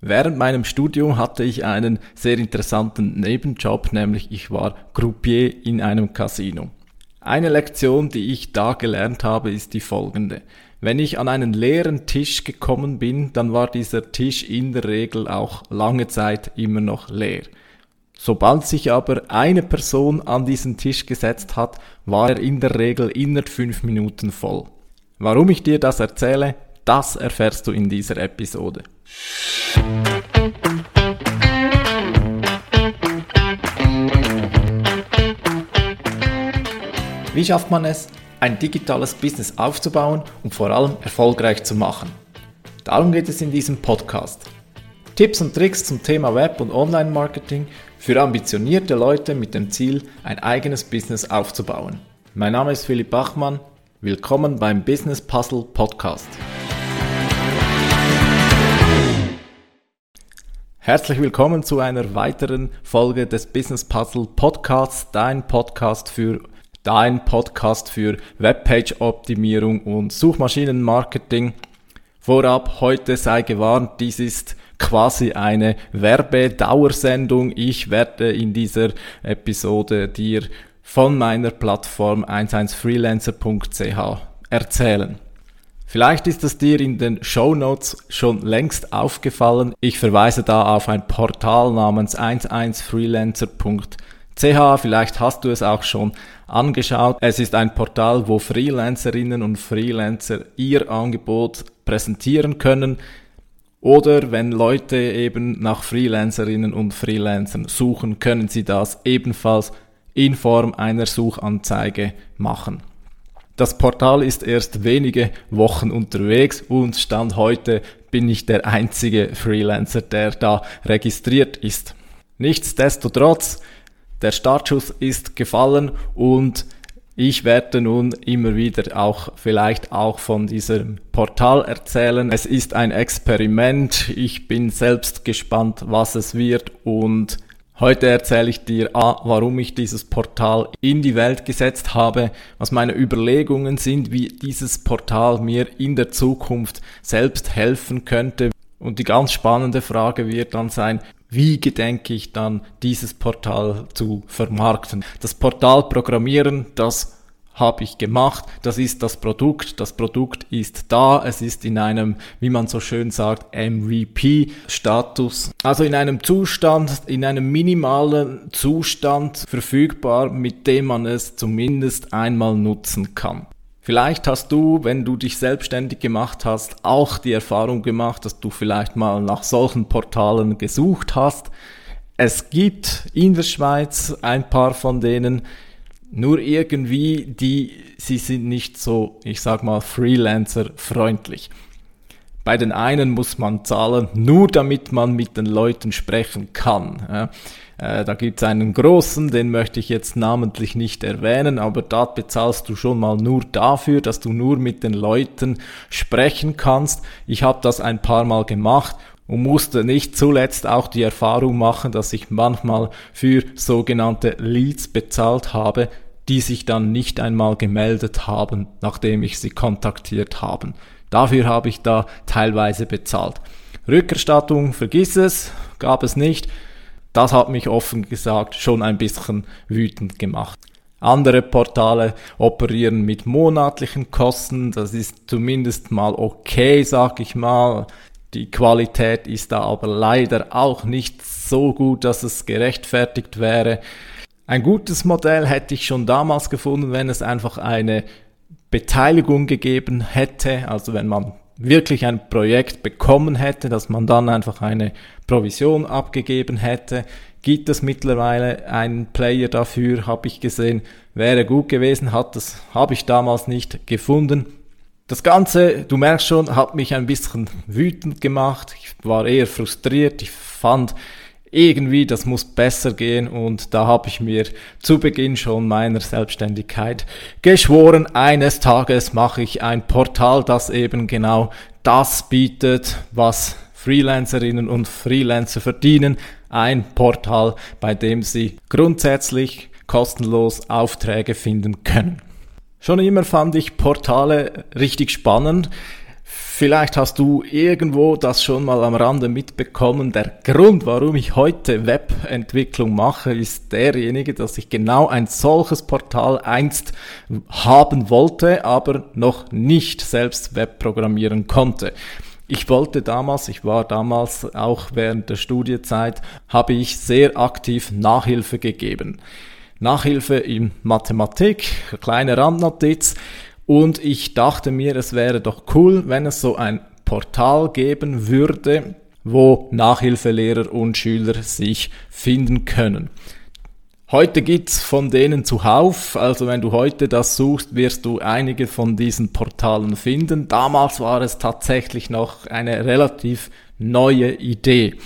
Während meinem Studium hatte ich einen sehr interessanten Nebenjob, nämlich ich war Croupier in einem Casino. Eine Lektion, die ich da gelernt habe, ist die folgende. Wenn ich an einen leeren Tisch gekommen bin, dann war dieser Tisch in der Regel auch lange Zeit immer noch leer. Sobald sich aber eine Person an diesen Tisch gesetzt hat, war er in der Regel innerhalb fünf Minuten voll. Warum ich dir das erzähle, das erfährst du in dieser Episode. Wie schafft man es, ein digitales Business aufzubauen und vor allem erfolgreich zu machen? Darum geht es in diesem Podcast. Tipps und Tricks zum Thema Web- und Online-Marketing für ambitionierte Leute mit dem Ziel, ein eigenes Business aufzubauen. Mein Name ist Philipp Bachmann. Willkommen beim Business Puzzle Podcast. Herzlich willkommen zu einer weiteren Folge des Business Puzzle Podcasts, dein Podcast für dein Podcast für Webpage Optimierung und Suchmaschinenmarketing. Vorab heute sei gewarnt, dies ist quasi eine Werbedauersendung. Ich werde in dieser Episode dir von meiner Plattform 11freelancer.ch erzählen. Vielleicht ist es dir in den Show Notes schon längst aufgefallen. Ich verweise da auf ein Portal namens 11freelancer.ch. Vielleicht hast du es auch schon angeschaut. Es ist ein Portal, wo Freelancerinnen und Freelancer ihr Angebot präsentieren können. Oder wenn Leute eben nach Freelancerinnen und Freelancern suchen, können sie das ebenfalls in Form einer Suchanzeige machen. Das Portal ist erst wenige Wochen unterwegs und Stand heute bin ich der einzige Freelancer, der da registriert ist. Nichtsdestotrotz, der Startschuss ist gefallen und ich werde nun immer wieder auch vielleicht auch von diesem Portal erzählen. Es ist ein Experiment. Ich bin selbst gespannt, was es wird und Heute erzähle ich dir A, warum ich dieses Portal in die Welt gesetzt habe, was meine Überlegungen sind, wie dieses Portal mir in der Zukunft selbst helfen könnte. Und die ganz spannende Frage wird dann sein, wie gedenke ich dann dieses Portal zu vermarkten? Das Portal programmieren, das habe ich gemacht, das ist das Produkt, das Produkt ist da, es ist in einem, wie man so schön sagt, MVP-Status, also in einem Zustand, in einem minimalen Zustand verfügbar, mit dem man es zumindest einmal nutzen kann. Vielleicht hast du, wenn du dich selbstständig gemacht hast, auch die Erfahrung gemacht, dass du vielleicht mal nach solchen Portalen gesucht hast. Es gibt in der Schweiz ein paar von denen, nur irgendwie, die, sie sind nicht so, ich sag mal, Freelancer-freundlich. Bei den einen muss man zahlen, nur damit man mit den Leuten sprechen kann. Äh, da gibt es einen großen, den möchte ich jetzt namentlich nicht erwähnen, aber da bezahlst du schon mal nur dafür, dass du nur mit den Leuten sprechen kannst. Ich habe das ein paar Mal gemacht und musste nicht zuletzt auch die Erfahrung machen, dass ich manchmal für sogenannte Leads bezahlt habe, die sich dann nicht einmal gemeldet haben, nachdem ich sie kontaktiert haben. Dafür habe ich da teilweise bezahlt. Rückerstattung, vergiss es, gab es nicht. Das hat mich offen gesagt schon ein bisschen wütend gemacht. Andere Portale operieren mit monatlichen Kosten, das ist zumindest mal okay, sag ich mal. Die Qualität ist da aber leider auch nicht so gut, dass es gerechtfertigt wäre. Ein gutes Modell hätte ich schon damals gefunden, wenn es einfach eine Beteiligung gegeben hätte, also wenn man wirklich ein Projekt bekommen hätte, dass man dann einfach eine Provision abgegeben hätte. Gibt es mittlerweile einen Player dafür, habe ich gesehen, wäre gut gewesen, hat das habe ich damals nicht gefunden. Das Ganze, du merkst schon, hat mich ein bisschen wütend gemacht. Ich war eher frustriert. Ich fand irgendwie, das muss besser gehen und da habe ich mir zu Beginn schon meiner Selbstständigkeit geschworen, eines Tages mache ich ein Portal, das eben genau das bietet, was Freelancerinnen und Freelancer verdienen. Ein Portal, bei dem sie grundsätzlich kostenlos Aufträge finden können. Schon immer fand ich Portale richtig spannend. Vielleicht hast du irgendwo das schon mal am Rande mitbekommen. Der Grund, warum ich heute Webentwicklung mache, ist derjenige, dass ich genau ein solches Portal einst haben wollte, aber noch nicht selbst Web programmieren konnte. Ich wollte damals, ich war damals auch während der Studiezeit, habe ich sehr aktiv Nachhilfe gegeben. Nachhilfe in Mathematik, kleine Randnotiz. Und ich dachte mir, es wäre doch cool, wenn es so ein Portal geben würde, wo Nachhilfelehrer und Schüler sich finden können. Heute gibt's von denen zuhauf, also wenn du heute das suchst, wirst du einige von diesen Portalen finden. Damals war es tatsächlich noch eine relativ neue Idee.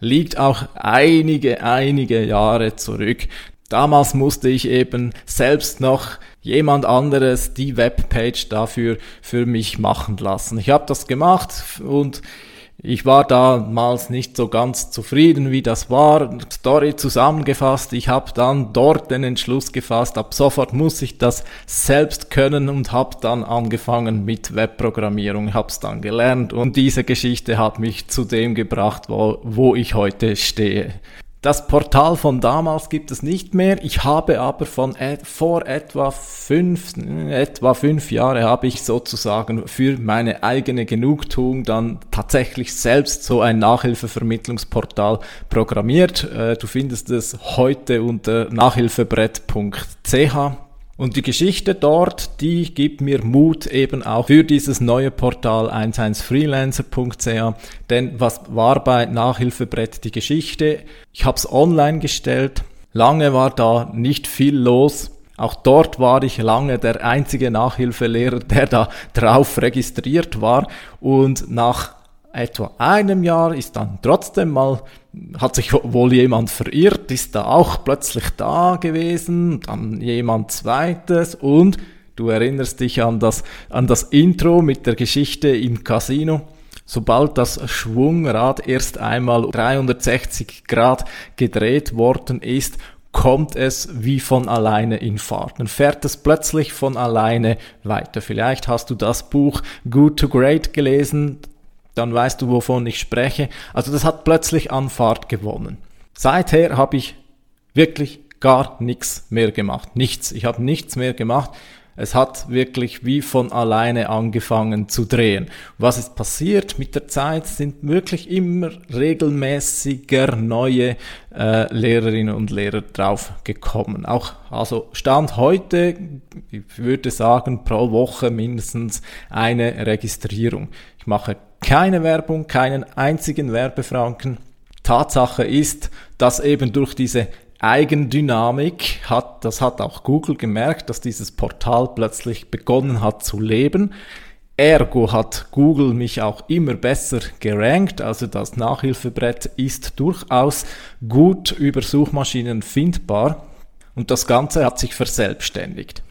Liegt auch einige, einige Jahre zurück. Damals musste ich eben selbst noch jemand anderes die Webpage dafür für mich machen lassen. Ich habe das gemacht und ich war damals nicht so ganz zufrieden, wie das war. Story zusammengefasst. Ich habe dann dort den Entschluss gefasst, ab sofort muss ich das selbst können und habe dann angefangen mit Webprogrammierung, habe es dann gelernt und diese Geschichte hat mich zu dem gebracht, wo, wo ich heute stehe. Das Portal von damals gibt es nicht mehr. Ich habe aber von et vor etwa fünf, etwa fünf Jahre habe ich sozusagen für meine eigene Genugtuung dann tatsächlich selbst so ein Nachhilfevermittlungsportal programmiert. Äh, du findest es heute unter nachhilfebrett.ch. Und die Geschichte dort, die gibt mir Mut eben auch für dieses neue Portal 11freelancer.ch. Denn was war bei Nachhilfebrett die Geschichte? Ich habe es online gestellt. Lange war da nicht viel los. Auch dort war ich lange der einzige Nachhilfelehrer, der da drauf registriert war. Und nach etwa einem Jahr ist dann trotzdem mal, hat sich wohl jemand verirrt, ist da auch plötzlich da gewesen, dann jemand zweites und du erinnerst dich an das, an das Intro mit der Geschichte im Casino. Sobald das Schwungrad erst einmal 360 Grad gedreht worden ist, kommt es wie von alleine in Fahrt. Dann fährt es plötzlich von alleine weiter. Vielleicht hast du das Buch Good to Great gelesen dann weißt du, wovon ich spreche. Also das hat plötzlich an Fahrt gewonnen. Seither habe ich wirklich gar nichts mehr gemacht. Nichts. Ich habe nichts mehr gemacht. Es hat wirklich wie von alleine angefangen zu drehen. Was ist passiert mit der Zeit? Sind wirklich immer regelmäßiger neue äh, Lehrerinnen und Lehrer drauf gekommen. Auch also Stand heute, ich würde sagen, pro Woche mindestens eine Registrierung. Ich mache keine Werbung, keinen einzigen Werbefranken. Tatsache ist, dass eben durch diese Eigendynamik hat, das hat auch Google gemerkt, dass dieses Portal plötzlich begonnen hat zu leben. Ergo hat Google mich auch immer besser gerankt, also das Nachhilfebrett ist durchaus gut über Suchmaschinen findbar und das Ganze hat sich verselbstständigt.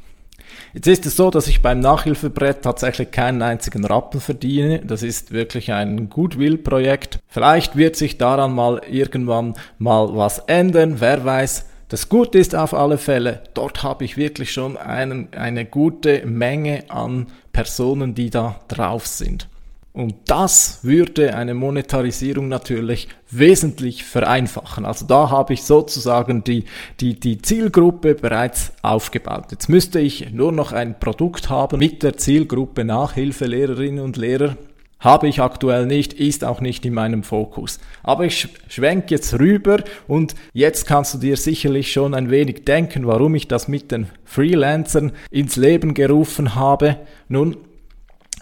Jetzt ist es so, dass ich beim Nachhilfebrett tatsächlich keinen einzigen Rappen verdiene. Das ist wirklich ein Goodwill-Projekt. Vielleicht wird sich daran mal irgendwann mal was ändern. Wer weiß. Das Gute ist auf alle Fälle, dort habe ich wirklich schon einen, eine gute Menge an Personen, die da drauf sind. Und das würde eine Monetarisierung natürlich wesentlich vereinfachen. Also da habe ich sozusagen die, die, die Zielgruppe bereits aufgebaut. Jetzt müsste ich nur noch ein Produkt haben mit der Zielgruppe Nachhilfelehrerinnen und Lehrer. Habe ich aktuell nicht, ist auch nicht in meinem Fokus. Aber ich schwenke jetzt rüber und jetzt kannst du dir sicherlich schon ein wenig denken, warum ich das mit den Freelancern ins Leben gerufen habe. Nun,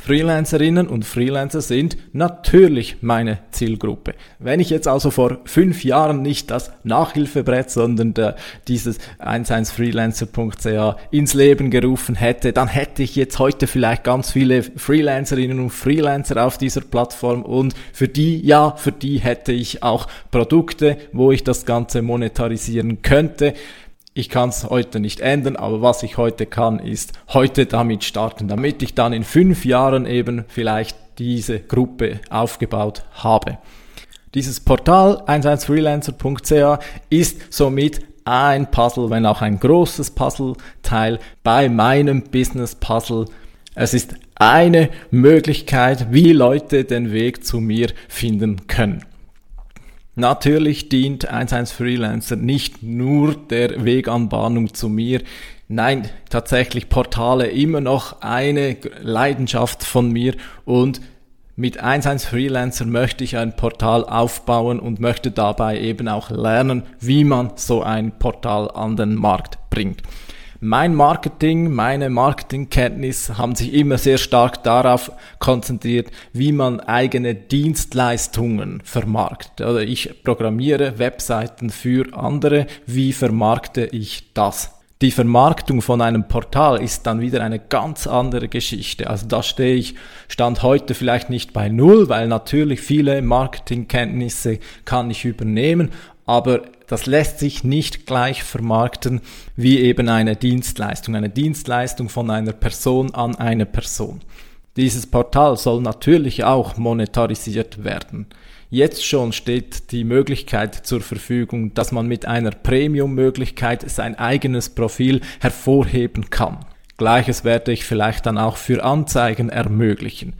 Freelancerinnen und Freelancer sind natürlich meine Zielgruppe. Wenn ich jetzt also vor fünf Jahren nicht das Nachhilfebrett, sondern der, dieses 11freelancer.ch ins Leben gerufen hätte, dann hätte ich jetzt heute vielleicht ganz viele Freelancerinnen und Freelancer auf dieser Plattform und für die, ja, für die hätte ich auch Produkte, wo ich das Ganze monetarisieren könnte. Ich kann es heute nicht ändern, aber was ich heute kann, ist heute damit starten, damit ich dann in fünf Jahren eben vielleicht diese Gruppe aufgebaut habe. Dieses Portal 11freelancer.ch ist somit ein Puzzle, wenn auch ein großes Puzzleteil bei meinem Business Puzzle. Es ist eine Möglichkeit, wie Leute den Weg zu mir finden können. Natürlich dient 11 Freelancer nicht nur der Weganbahnung zu mir. Nein, tatsächlich Portale immer noch eine Leidenschaft von mir und mit 11 Freelancer möchte ich ein Portal aufbauen und möchte dabei eben auch lernen, wie man so ein Portal an den Markt bringt. Mein Marketing, meine Marketingkenntnis haben sich immer sehr stark darauf konzentriert, wie man eigene Dienstleistungen vermarktet. Oder ich programmiere Webseiten für andere. Wie vermarkte ich das? Die Vermarktung von einem Portal ist dann wieder eine ganz andere Geschichte. Also da stehe ich Stand heute vielleicht nicht bei Null, weil natürlich viele Marketingkenntnisse kann ich übernehmen, aber das lässt sich nicht gleich vermarkten wie eben eine Dienstleistung, eine Dienstleistung von einer Person an eine Person. Dieses Portal soll natürlich auch monetarisiert werden. Jetzt schon steht die Möglichkeit zur Verfügung, dass man mit einer Premium-Möglichkeit sein eigenes Profil hervorheben kann. Gleiches werde ich vielleicht dann auch für Anzeigen ermöglichen.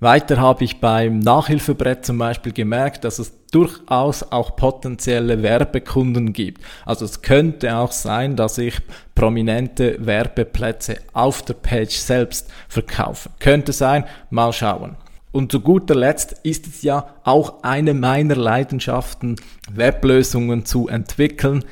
Weiter habe ich beim Nachhilfebrett zum Beispiel gemerkt, dass es durchaus auch potenzielle Werbekunden gibt. Also es könnte auch sein, dass ich prominente Werbeplätze auf der Page selbst verkaufe. Könnte sein, mal schauen. Und zu guter Letzt ist es ja auch eine meiner Leidenschaften, Weblösungen zu entwickeln.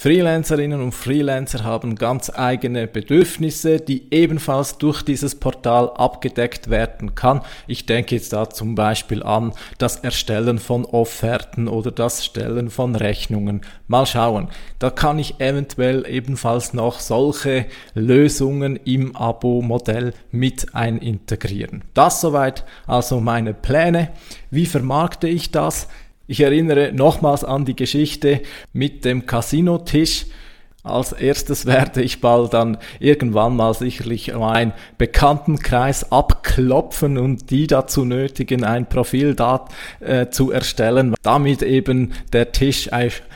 Freelancerinnen und Freelancer haben ganz eigene Bedürfnisse, die ebenfalls durch dieses Portal abgedeckt werden kann. Ich denke jetzt da zum Beispiel an das Erstellen von Offerten oder das Stellen von Rechnungen. Mal schauen. Da kann ich eventuell ebenfalls noch solche Lösungen im Abo-Modell mit einintegrieren. Das soweit also meine Pläne. Wie vermarkte ich das? Ich erinnere nochmals an die Geschichte mit dem Casino-Tisch. Als erstes werde ich bald dann irgendwann mal sicherlich meinen Bekanntenkreis abklopfen und die dazu nötigen, ein Profil da äh, zu erstellen, damit eben der Tisch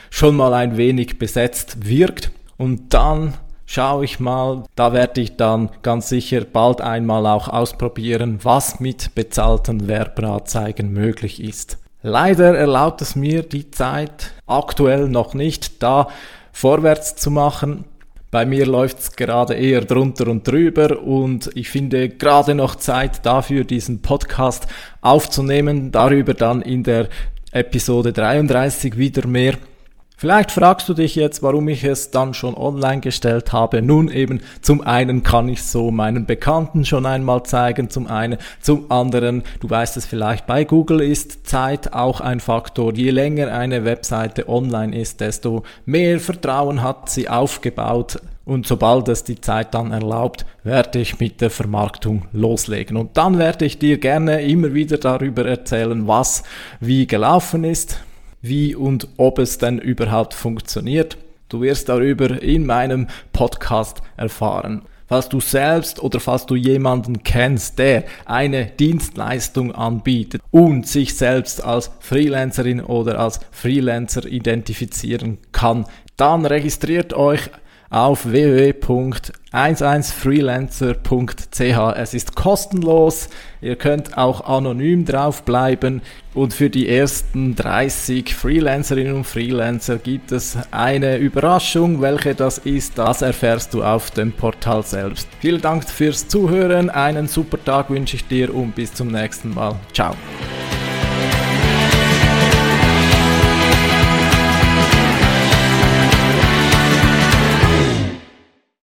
schon mal ein wenig besetzt wirkt. Und dann schaue ich mal, da werde ich dann ganz sicher bald einmal auch ausprobieren, was mit bezahlten Werbeanzeigen möglich ist. Leider erlaubt es mir die Zeit aktuell noch nicht, da vorwärts zu machen. Bei mir läuft es gerade eher drunter und drüber und ich finde gerade noch Zeit dafür, diesen Podcast aufzunehmen. Darüber dann in der Episode 33 wieder mehr. Vielleicht fragst du dich jetzt, warum ich es dann schon online gestellt habe. Nun eben, zum einen kann ich so meinen Bekannten schon einmal zeigen, zum einen, zum anderen, du weißt es vielleicht, bei Google ist Zeit auch ein Faktor. Je länger eine Webseite online ist, desto mehr Vertrauen hat sie aufgebaut. Und sobald es die Zeit dann erlaubt, werde ich mit der Vermarktung loslegen. Und dann werde ich dir gerne immer wieder darüber erzählen, was wie gelaufen ist wie und ob es denn überhaupt funktioniert. Du wirst darüber in meinem Podcast erfahren. Falls du selbst oder falls du jemanden kennst, der eine Dienstleistung anbietet und sich selbst als Freelancerin oder als Freelancer identifizieren kann, dann registriert euch auf www.11freelancer.ch. Es ist kostenlos. Ihr könnt auch anonym drauf bleiben. Und für die ersten 30 Freelancerinnen und Freelancer gibt es eine Überraschung. Welche das ist, das erfährst du auf dem Portal selbst. Vielen Dank fürs Zuhören. Einen super Tag wünsche ich dir und bis zum nächsten Mal. Ciao.